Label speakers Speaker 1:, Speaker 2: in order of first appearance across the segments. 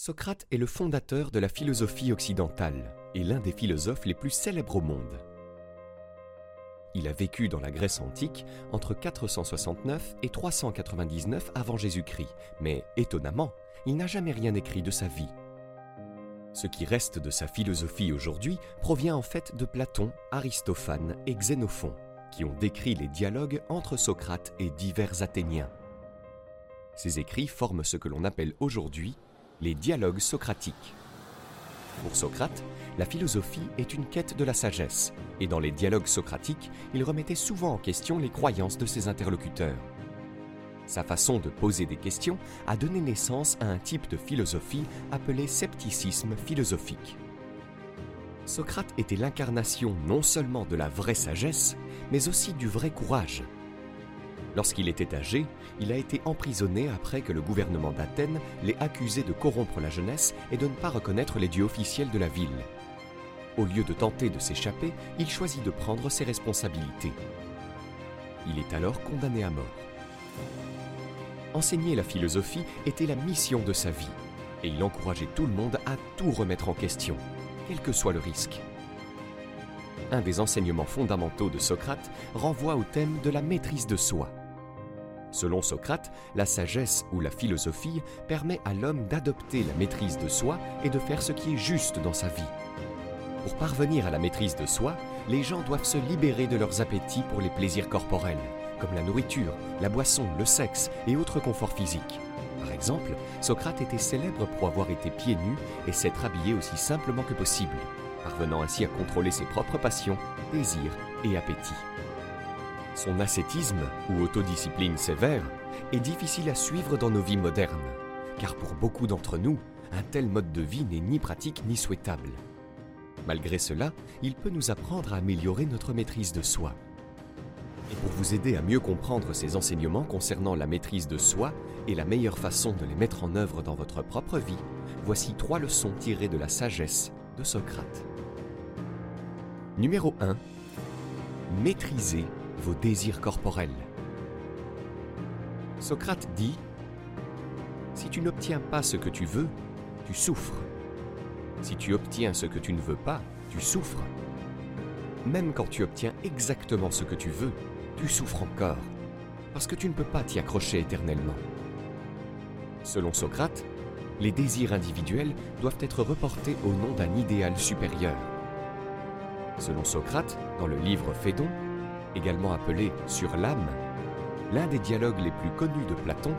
Speaker 1: Socrate est le fondateur de la philosophie occidentale et l'un des philosophes les plus célèbres au monde. Il a vécu dans la Grèce antique entre 469 et 399 avant Jésus-Christ, mais étonnamment, il n'a jamais rien écrit de sa vie. Ce qui reste de sa philosophie aujourd'hui provient en fait de Platon, Aristophane et Xénophon, qui ont décrit les dialogues entre Socrate et divers Athéniens. Ces écrits forment ce que l'on appelle aujourd'hui les dialogues socratiques. Pour Socrate, la philosophie est une quête de la sagesse, et dans les dialogues socratiques, il remettait souvent en question les croyances de ses interlocuteurs. Sa façon de poser des questions a donné naissance à un type de philosophie appelé scepticisme philosophique. Socrate était l'incarnation non seulement de la vraie sagesse, mais aussi du vrai courage, Lorsqu'il était âgé, il a été emprisonné après que le gouvernement d'Athènes l'ait accusé de corrompre la jeunesse et de ne pas reconnaître les dieux officiels de la ville. Au lieu de tenter de s'échapper, il choisit de prendre ses responsabilités. Il est alors condamné à mort. Enseigner la philosophie était la mission de sa vie, et il encourageait tout le monde à tout remettre en question, quel que soit le risque. Un des enseignements fondamentaux de Socrate renvoie au thème de la maîtrise de soi. Selon Socrate, la sagesse ou la philosophie permet à l'homme d'adopter la maîtrise de soi et de faire ce qui est juste dans sa vie. Pour parvenir à la maîtrise de soi, les gens doivent se libérer de leurs appétits pour les plaisirs corporels, comme la nourriture, la boisson, le sexe et autres conforts physiques. Par exemple, Socrate était célèbre pour avoir été pieds nus et s'être habillé aussi simplement que possible, parvenant ainsi à contrôler ses propres passions, désirs et appétits. Son ascétisme ou autodiscipline sévère est difficile à suivre dans nos vies modernes, car pour beaucoup d'entre nous, un tel mode de vie n'est ni pratique ni souhaitable. Malgré cela, il peut nous apprendre à améliorer notre maîtrise de soi. Et pour vous aider à mieux comprendre ces enseignements concernant la maîtrise de soi et la meilleure façon de les mettre en œuvre dans votre propre vie, voici trois leçons tirées de la sagesse de Socrate. Numéro 1. Maîtrisez vos désirs corporels. Socrate dit Si tu n'obtiens pas ce que tu veux, tu souffres. Si tu obtiens ce que tu ne veux pas, tu souffres. Même quand tu obtiens exactement ce que tu veux, tu souffres encore, parce que tu ne peux pas t'y accrocher éternellement. Selon Socrate, les désirs individuels doivent être reportés au nom d'un idéal supérieur. Selon Socrate, dans le livre Phédon, également appelé Sur l'âme, l'un des dialogues les plus connus de Platon,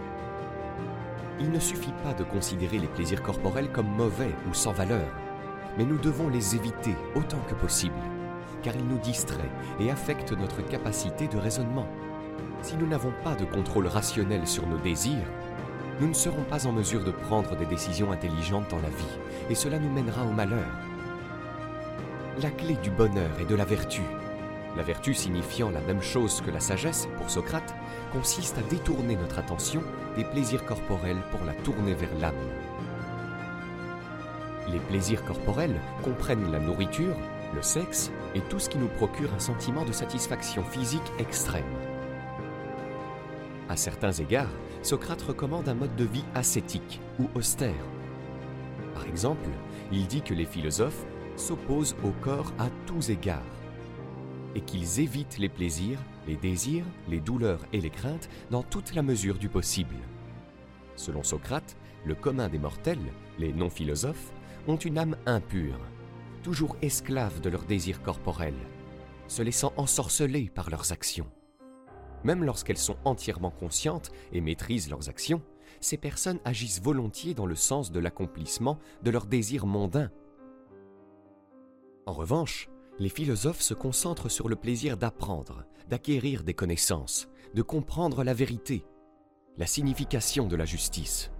Speaker 1: il ne suffit pas de considérer les plaisirs corporels comme mauvais ou sans valeur, mais nous devons les éviter autant que possible, car ils nous distraient et affectent notre capacité de raisonnement. Si nous n'avons pas de contrôle rationnel sur nos désirs, nous ne serons pas en mesure de prendre des décisions intelligentes dans la vie, et cela nous mènera au malheur. La clé du bonheur et de la vertu la vertu signifiant la même chose que la sagesse pour Socrate consiste à détourner notre attention des plaisirs corporels pour la tourner vers l'âme. Les plaisirs corporels comprennent la nourriture, le sexe et tout ce qui nous procure un sentiment de satisfaction physique extrême. À certains égards, Socrate recommande un mode de vie ascétique ou austère. Par exemple, il dit que les philosophes s'opposent au corps à tous égards et qu'ils évitent les plaisirs, les désirs, les douleurs et les craintes dans toute la mesure du possible. Selon Socrate, le commun des mortels, les non-philosophes, ont une âme impure, toujours esclaves de leurs désirs corporels, se laissant ensorceler par leurs actions. Même lorsqu'elles sont entièrement conscientes et maîtrisent leurs actions, ces personnes agissent volontiers dans le sens de l'accomplissement de leurs désirs mondains. En revanche, les philosophes se concentrent sur le plaisir d'apprendre, d'acquérir des connaissances, de comprendre la vérité, la signification de la justice.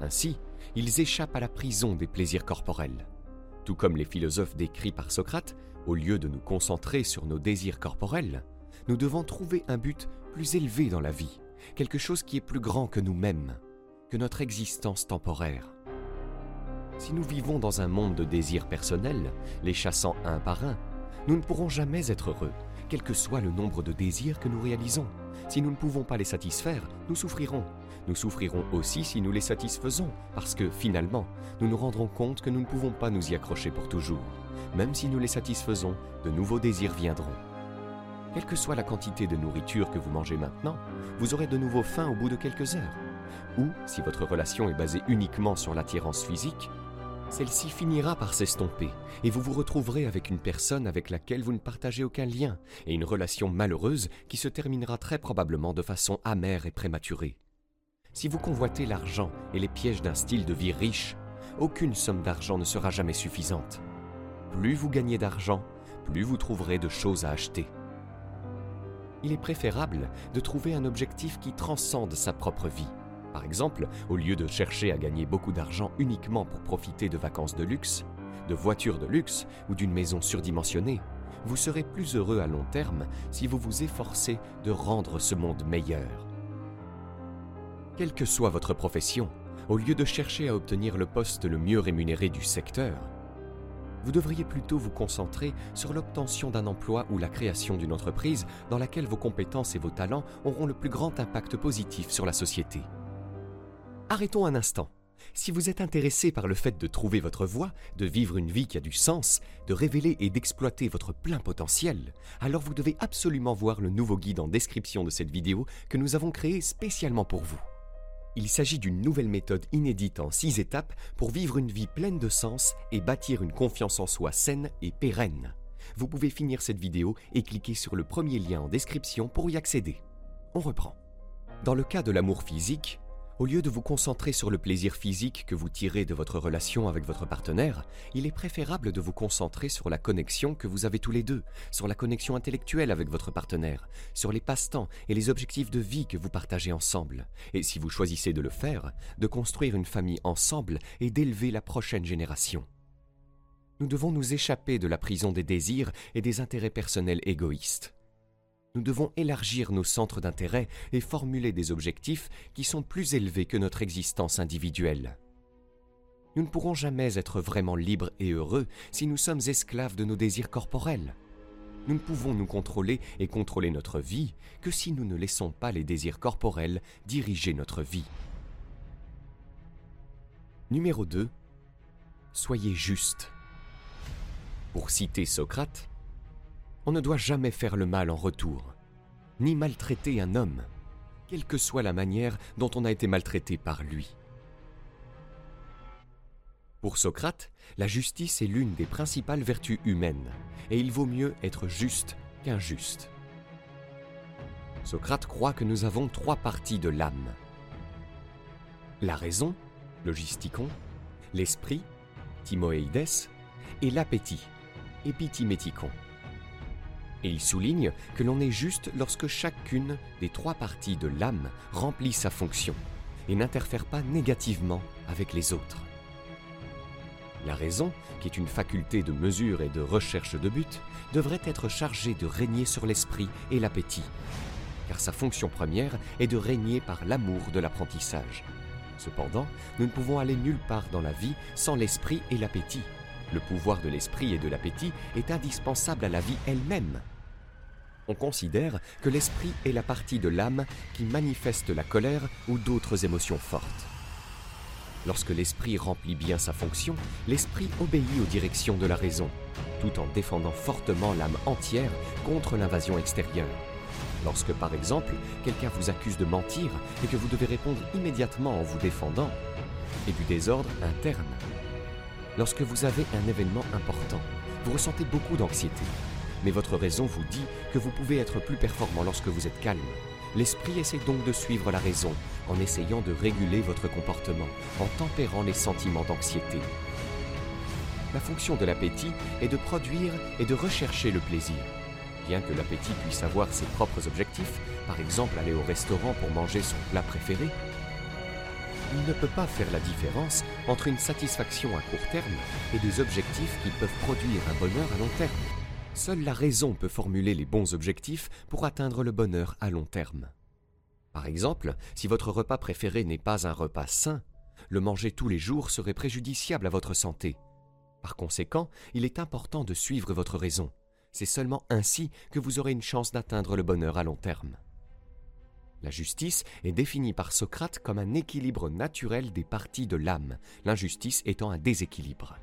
Speaker 1: Ainsi, ils échappent à la prison des plaisirs corporels. Tout comme les philosophes décrits par Socrate, au lieu de nous concentrer sur nos désirs corporels, nous devons trouver un but plus élevé dans la vie, quelque chose qui est plus grand que nous-mêmes, que notre existence temporaire. Si nous vivons dans un monde de désirs personnels, les chassant un par un, nous ne pourrons jamais être heureux, quel que soit le nombre de désirs que nous réalisons. Si nous ne pouvons pas les satisfaire, nous souffrirons. Nous souffrirons aussi si nous les satisfaisons, parce que finalement, nous nous rendrons compte que nous ne pouvons pas nous y accrocher pour toujours. Même si nous les satisfaisons, de nouveaux désirs viendront. Quelle que soit la quantité de nourriture que vous mangez maintenant, vous aurez de nouveau faim au bout de quelques heures. Ou, si votre relation est basée uniquement sur l'attirance physique, celle-ci finira par s'estomper et vous vous retrouverez avec une personne avec laquelle vous ne partagez aucun lien et une relation malheureuse qui se terminera très probablement de façon amère et prématurée. Si vous convoitez l'argent et les pièges d'un style de vie riche, aucune somme d'argent ne sera jamais suffisante. Plus vous gagnez d'argent, plus vous trouverez de choses à acheter. Il est préférable de trouver un objectif qui transcende sa propre vie par exemple, au lieu de chercher à gagner beaucoup d'argent uniquement pour profiter de vacances de luxe, de voitures de luxe ou d'une maison surdimensionnée, vous serez plus heureux à long terme si vous vous efforcez de rendre ce monde meilleur. Quelle que soit votre profession, au lieu de chercher à obtenir le poste le mieux rémunéré du secteur, vous devriez plutôt vous concentrer sur l'obtention d'un emploi ou la création d'une entreprise dans laquelle vos compétences et vos talents auront le plus grand impact positif sur la société. Arrêtons un instant. Si vous êtes intéressé par le fait de trouver votre voie, de vivre une vie qui a du sens, de révéler et d'exploiter votre plein potentiel, alors vous devez absolument voir le nouveau guide en description de cette vidéo que nous avons créé spécialement pour vous. Il s'agit d'une nouvelle méthode inédite en six étapes pour vivre une vie pleine de sens et bâtir une confiance en soi saine et pérenne. Vous pouvez finir cette vidéo et cliquer sur le premier lien en description pour y accéder. On reprend. Dans le cas de l'amour physique, au lieu de vous concentrer sur le plaisir physique que vous tirez de votre relation avec votre partenaire, il est préférable de vous concentrer sur la connexion que vous avez tous les deux, sur la connexion intellectuelle avec votre partenaire, sur les passe-temps et les objectifs de vie que vous partagez ensemble, et si vous choisissez de le faire, de construire une famille ensemble et d'élever la prochaine génération. Nous devons nous échapper de la prison des désirs et des intérêts personnels égoïstes nous devons élargir nos centres d'intérêt et formuler des objectifs qui sont plus élevés que notre existence individuelle. Nous ne pourrons jamais être vraiment libres et heureux si nous sommes esclaves de nos désirs corporels. Nous ne pouvons nous contrôler et contrôler notre vie que si nous ne laissons pas les désirs corporels diriger notre vie. Numéro 2. Soyez juste. Pour citer Socrate, on ne doit jamais faire le mal en retour, ni maltraiter un homme, quelle que soit la manière dont on a été maltraité par lui. Pour Socrate, la justice est l'une des principales vertus humaines, et il vaut mieux être juste qu'injuste. Socrate croit que nous avons trois parties de l'âme. La raison, logisticon, l'esprit, timoeides, et l'appétit, épitiméticon et il souligne que l'on est juste lorsque chacune des trois parties de l'âme remplit sa fonction et n'interfère pas négativement avec les autres. La raison, qui est une faculté de mesure et de recherche de but, devrait être chargée de régner sur l'esprit et l'appétit, car sa fonction première est de régner par l'amour de l'apprentissage. Cependant, nous ne pouvons aller nulle part dans la vie sans l'esprit et l'appétit. Le pouvoir de l'esprit et de l'appétit est indispensable à la vie elle-même. On considère que l'esprit est la partie de l'âme qui manifeste la colère ou d'autres émotions fortes. Lorsque l'esprit remplit bien sa fonction, l'esprit obéit aux directions de la raison, tout en défendant fortement l'âme entière contre l'invasion extérieure. Lorsque, par exemple, quelqu'un vous accuse de mentir et que vous devez répondre immédiatement en vous défendant, et du désordre interne, Lorsque vous avez un événement important, vous ressentez beaucoup d'anxiété. Mais votre raison vous dit que vous pouvez être plus performant lorsque vous êtes calme. L'esprit essaie donc de suivre la raison en essayant de réguler votre comportement, en tempérant les sentiments d'anxiété. La fonction de l'appétit est de produire et de rechercher le plaisir. Bien que l'appétit puisse avoir ses propres objectifs, par exemple aller au restaurant pour manger son plat préféré, il ne peut pas faire la différence entre une satisfaction à court terme et des objectifs qui peuvent produire un bonheur à long terme. Seule la raison peut formuler les bons objectifs pour atteindre le bonheur à long terme. Par exemple, si votre repas préféré n'est pas un repas sain, le manger tous les jours serait préjudiciable à votre santé. Par conséquent, il est important de suivre votre raison, C'est seulement ainsi que vous aurez une chance d'atteindre le bonheur à long terme. La justice est définie par Socrate comme un équilibre naturel des parties de l'âme, l'injustice étant un déséquilibre.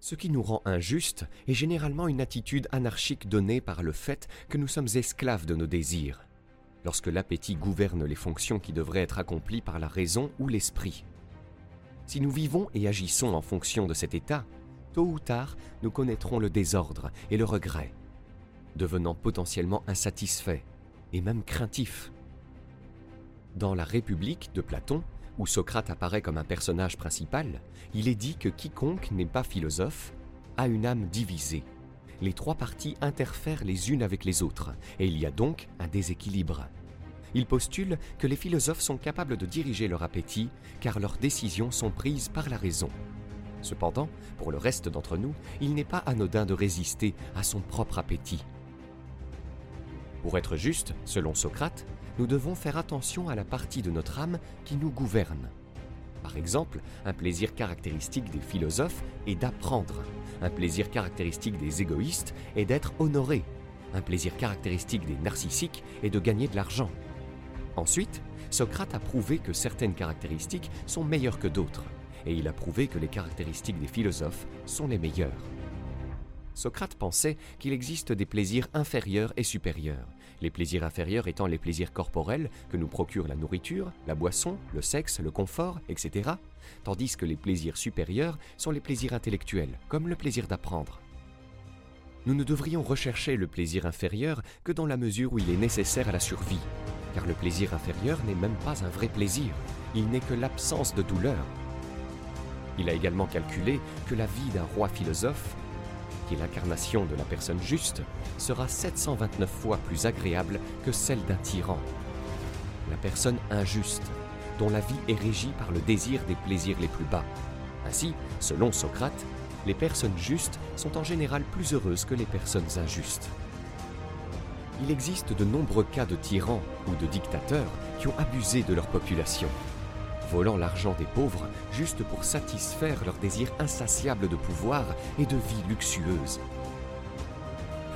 Speaker 1: Ce qui nous rend injustes est généralement une attitude anarchique donnée par le fait que nous sommes esclaves de nos désirs, lorsque l'appétit gouverne les fonctions qui devraient être accomplies par la raison ou l'esprit. Si nous vivons et agissons en fonction de cet état, tôt ou tard, nous connaîtrons le désordre et le regret, devenant potentiellement insatisfaits et même craintifs. Dans la République de Platon, où Socrate apparaît comme un personnage principal, il est dit que quiconque n'est pas philosophe a une âme divisée. Les trois parties interfèrent les unes avec les autres, et il y a donc un déséquilibre. Il postule que les philosophes sont capables de diriger leur appétit, car leurs décisions sont prises par la raison. Cependant, pour le reste d'entre nous, il n'est pas anodin de résister à son propre appétit. Pour être juste, selon Socrate, nous devons faire attention à la partie de notre âme qui nous gouverne. Par exemple, un plaisir caractéristique des philosophes est d'apprendre. Un plaisir caractéristique des égoïstes est d'être honoré. Un plaisir caractéristique des narcissiques est de gagner de l'argent. Ensuite, Socrate a prouvé que certaines caractéristiques sont meilleures que d'autres, et il a prouvé que les caractéristiques des philosophes sont les meilleures. Socrate pensait qu'il existe des plaisirs inférieurs et supérieurs, les plaisirs inférieurs étant les plaisirs corporels que nous procure la nourriture, la boisson, le sexe, le confort, etc., tandis que les plaisirs supérieurs sont les plaisirs intellectuels, comme le plaisir d'apprendre. Nous ne devrions rechercher le plaisir inférieur que dans la mesure où il est nécessaire à la survie, car le plaisir inférieur n'est même pas un vrai plaisir, il n'est que l'absence de douleur. Il a également calculé que la vie d'un roi philosophe l'incarnation de la personne juste, sera 729 fois plus agréable que celle d'un tyran. La personne injuste, dont la vie est régie par le désir des plaisirs les plus bas. Ainsi, selon Socrate, les personnes justes sont en général plus heureuses que les personnes injustes. Il existe de nombreux cas de tyrans ou de dictateurs qui ont abusé de leur population volant l'argent des pauvres juste pour satisfaire leur désir insatiable de pouvoir et de vie luxueuse.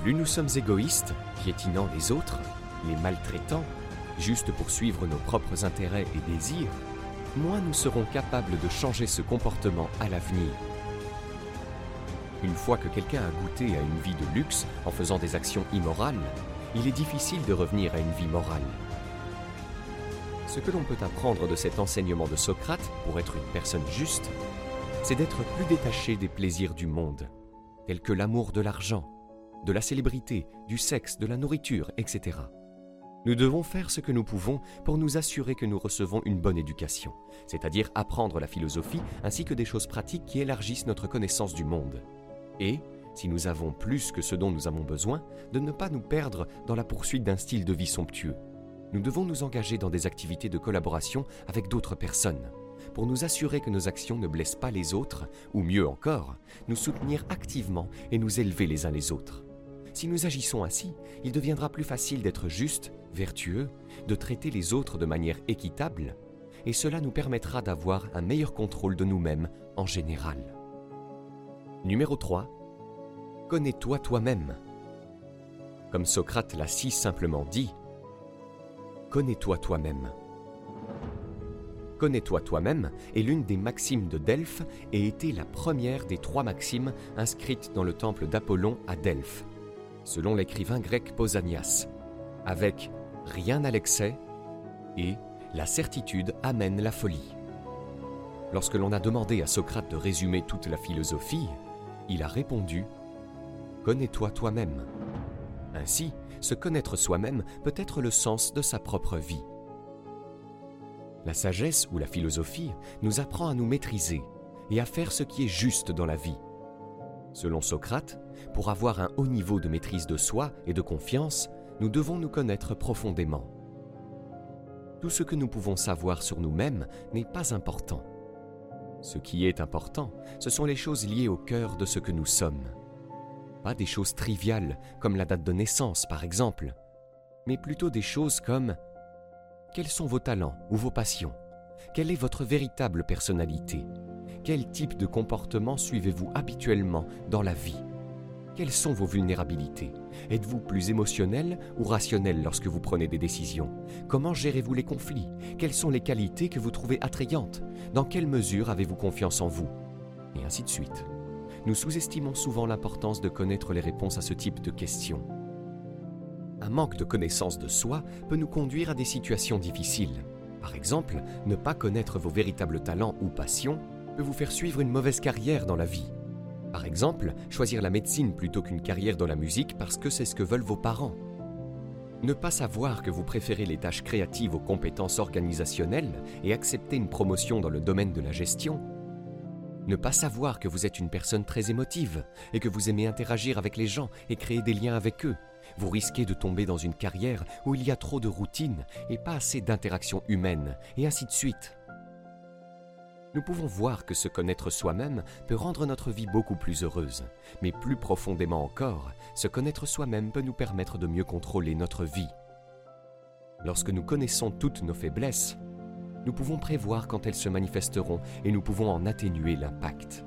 Speaker 1: Plus nous sommes égoïstes, piétinant les autres, les maltraitant, juste pour suivre nos propres intérêts et désirs, moins nous serons capables de changer ce comportement à l'avenir. Une fois que quelqu'un a goûté à une vie de luxe en faisant des actions immorales, il est difficile de revenir à une vie morale. Ce que l'on peut apprendre de cet enseignement de Socrate pour être une personne juste, c'est d'être plus détaché des plaisirs du monde, tels que l'amour de l'argent, de la célébrité, du sexe, de la nourriture, etc. Nous devons faire ce que nous pouvons pour nous assurer que nous recevons une bonne éducation, c'est-à-dire apprendre la philosophie ainsi que des choses pratiques qui élargissent notre connaissance du monde. Et, si nous avons plus que ce dont nous avons besoin, de ne pas nous perdre dans la poursuite d'un style de vie somptueux, nous devons nous engager dans des activités de collaboration avec d'autres personnes pour nous assurer que nos actions ne blessent pas les autres, ou mieux encore, nous soutenir activement et nous élever les uns les autres. Si nous agissons ainsi, il deviendra plus facile d'être juste, vertueux, de traiter les autres de manière équitable, et cela nous permettra d'avoir un meilleur contrôle de nous-mêmes en général. Numéro 3. Connais-toi toi-même. Comme Socrate l'a si simplement dit, Connais-toi toi-même. Connais-toi toi-même est l'une des maximes de Delphes et était la première des trois maximes inscrites dans le temple d'Apollon à Delphes, selon l'écrivain grec Pausanias, avec Rien à l'excès et La certitude amène la folie. Lorsque l'on a demandé à Socrate de résumer toute la philosophie, il a répondu Connais-toi toi-même. Ainsi, se connaître soi-même peut être le sens de sa propre vie. La sagesse ou la philosophie nous apprend à nous maîtriser et à faire ce qui est juste dans la vie. Selon Socrate, pour avoir un haut niveau de maîtrise de soi et de confiance, nous devons nous connaître profondément. Tout ce que nous pouvons savoir sur nous-mêmes n'est pas important. Ce qui est important, ce sont les choses liées au cœur de ce que nous sommes pas des choses triviales comme la date de naissance par exemple, mais plutôt des choses comme quels sont vos talents ou vos passions? Quelle est votre véritable personnalité? Quel type de comportement suivez-vous habituellement dans la vie? Quelles sont vos vulnérabilités? Êtes-vous plus émotionnel ou rationnel lorsque vous prenez des décisions? Comment gérez-vous les conflits? Quelles sont les qualités que vous trouvez attrayantes? Dans quelle mesure avez-vous confiance en vous? Et ainsi de suite. Nous sous-estimons souvent l'importance de connaître les réponses à ce type de questions. Un manque de connaissance de soi peut nous conduire à des situations difficiles. Par exemple, ne pas connaître vos véritables talents ou passions peut vous faire suivre une mauvaise carrière dans la vie. Par exemple, choisir la médecine plutôt qu'une carrière dans la musique parce que c'est ce que veulent vos parents. Ne pas savoir que vous préférez les tâches créatives aux compétences organisationnelles et accepter une promotion dans le domaine de la gestion. Ne pas savoir que vous êtes une personne très émotive et que vous aimez interagir avec les gens et créer des liens avec eux vous risquez de tomber dans une carrière où il y a trop de routine et pas assez d'interaction humaine, et ainsi de suite. Nous pouvons voir que se connaître soi-même peut rendre notre vie beaucoup plus heureuse, mais plus profondément encore, se connaître soi-même peut nous permettre de mieux contrôler notre vie. Lorsque nous connaissons toutes nos faiblesses, nous pouvons prévoir quand elles se manifesteront et nous pouvons en atténuer l'impact.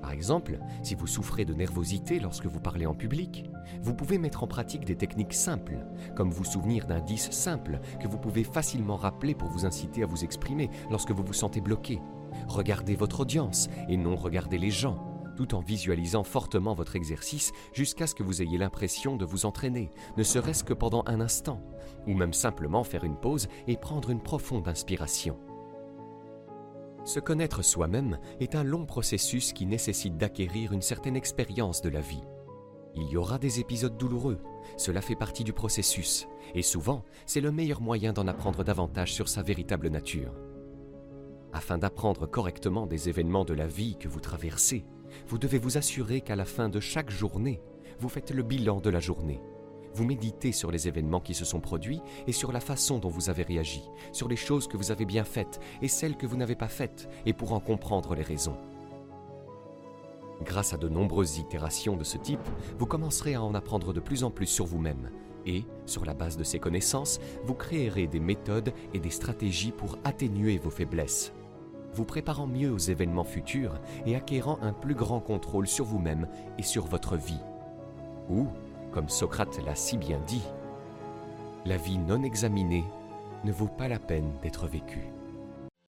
Speaker 1: Par exemple, si vous souffrez de nervosité lorsque vous parlez en public, vous pouvez mettre en pratique des techniques simples, comme vous souvenir d'indices simples que vous pouvez facilement rappeler pour vous inciter à vous exprimer lorsque vous vous sentez bloqué. Regardez votre audience et non regarder les gens, tout en visualisant fortement votre exercice jusqu'à ce que vous ayez l'impression de vous entraîner, ne serait-ce que pendant un instant, ou même simplement faire une pause et prendre une profonde inspiration. Se connaître soi-même est un long processus qui nécessite d'acquérir une certaine expérience de la vie. Il y aura des épisodes douloureux, cela fait partie du processus, et souvent c'est le meilleur moyen d'en apprendre davantage sur sa véritable nature. Afin d'apprendre correctement des événements de la vie que vous traversez, vous devez vous assurer qu'à la fin de chaque journée, vous faites le bilan de la journée. Vous méditez sur les événements qui se sont produits et sur la façon dont vous avez réagi, sur les choses que vous avez bien faites et celles que vous n'avez pas faites, et pour en comprendre les raisons. Grâce à de nombreuses itérations de ce type, vous commencerez à en apprendre de plus en plus sur vous-même. Et, sur la base de ces connaissances, vous créerez des méthodes et des stratégies pour atténuer vos faiblesses, vous préparant mieux aux événements futurs et acquérant un plus grand contrôle sur vous-même et sur votre vie. Ou, comme Socrate l'a si bien dit, la vie non examinée ne vaut pas la peine d'être vécue.